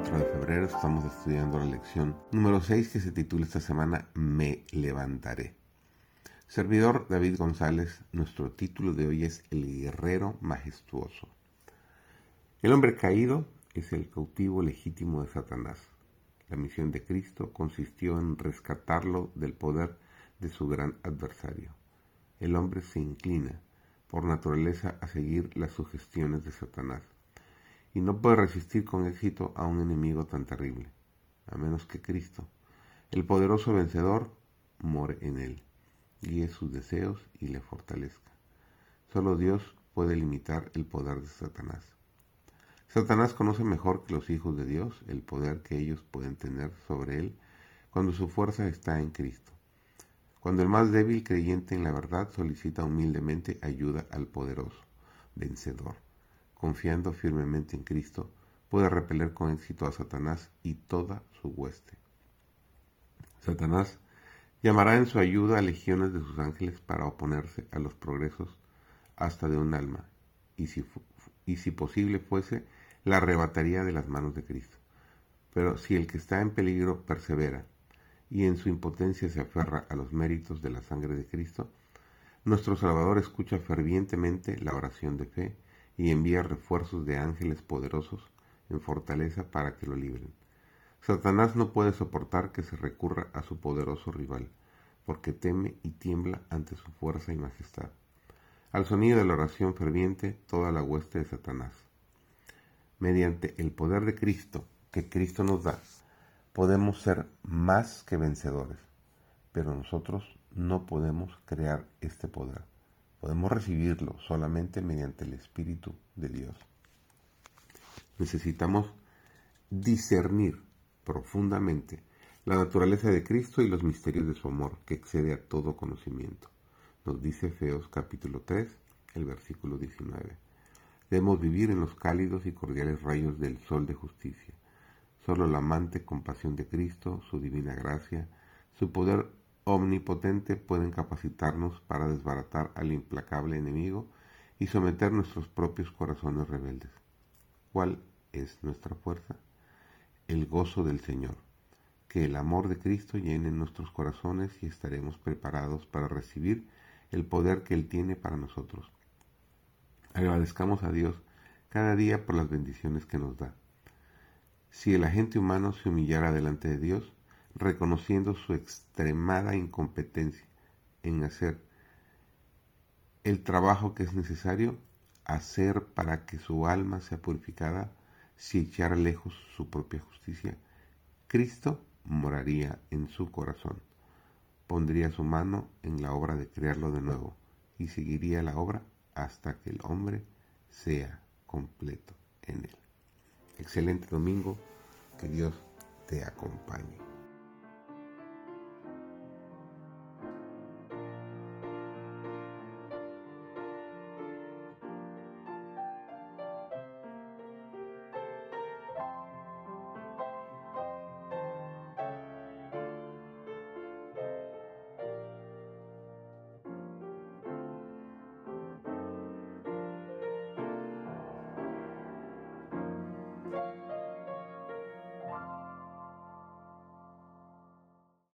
4 de febrero estamos estudiando la lección número 6 que se titula esta semana Me levantaré. Servidor David González, nuestro título de hoy es El guerrero majestuoso. El hombre caído es el cautivo legítimo de Satanás. La misión de Cristo consistió en rescatarlo del poder de su gran adversario. El hombre se inclina por naturaleza a seguir las sugestiones de Satanás y no puede resistir con éxito a un enemigo tan terrible, a menos que Cristo, el poderoso vencedor, more en él, guíe sus deseos y le fortalezca. Solo Dios puede limitar el poder de Satanás. Satanás conoce mejor que los hijos de Dios el poder que ellos pueden tener sobre él cuando su fuerza está en Cristo. Cuando el más débil creyente en la verdad solicita humildemente ayuda al poderoso, vencedor confiando firmemente en Cristo, puede repeler con éxito a Satanás y toda su hueste. Satanás llamará en su ayuda a legiones de sus ángeles para oponerse a los progresos hasta de un alma, y si, y si posible fuese, la arrebataría de las manos de Cristo. Pero si el que está en peligro persevera y en su impotencia se aferra a los méritos de la sangre de Cristo, nuestro Salvador escucha fervientemente la oración de fe y envía refuerzos de ángeles poderosos en fortaleza para que lo libren. Satanás no puede soportar que se recurra a su poderoso rival, porque teme y tiembla ante su fuerza y majestad. Al sonido de la oración ferviente, toda la hueste de Satanás. Mediante el poder de Cristo que Cristo nos da, podemos ser más que vencedores, pero nosotros no podemos crear este poder. Podemos recibirlo solamente mediante el Espíritu de Dios. Necesitamos discernir profundamente la naturaleza de Cristo y los misterios de su amor, que excede a todo conocimiento. Nos dice Feos capítulo 3, el versículo 19. Debemos vivir en los cálidos y cordiales rayos del sol de justicia. Solo la amante compasión de Cristo, su divina gracia, su poder omnipotente pueden capacitarnos para desbaratar al implacable enemigo y someter nuestros propios corazones rebeldes. ¿Cuál es nuestra fuerza? El gozo del Señor. Que el amor de Cristo llene nuestros corazones y estaremos preparados para recibir el poder que Él tiene para nosotros. Agradezcamos a Dios cada día por las bendiciones que nos da. Si el agente humano se humillara delante de Dios, reconociendo su extremada incompetencia en hacer el trabajo que es necesario hacer para que su alma sea purificada, si echar lejos su propia justicia, Cristo moraría en su corazón, pondría su mano en la obra de crearlo de nuevo y seguiría la obra hasta que el hombre sea completo en él. Excelente domingo, que Dios te acompañe.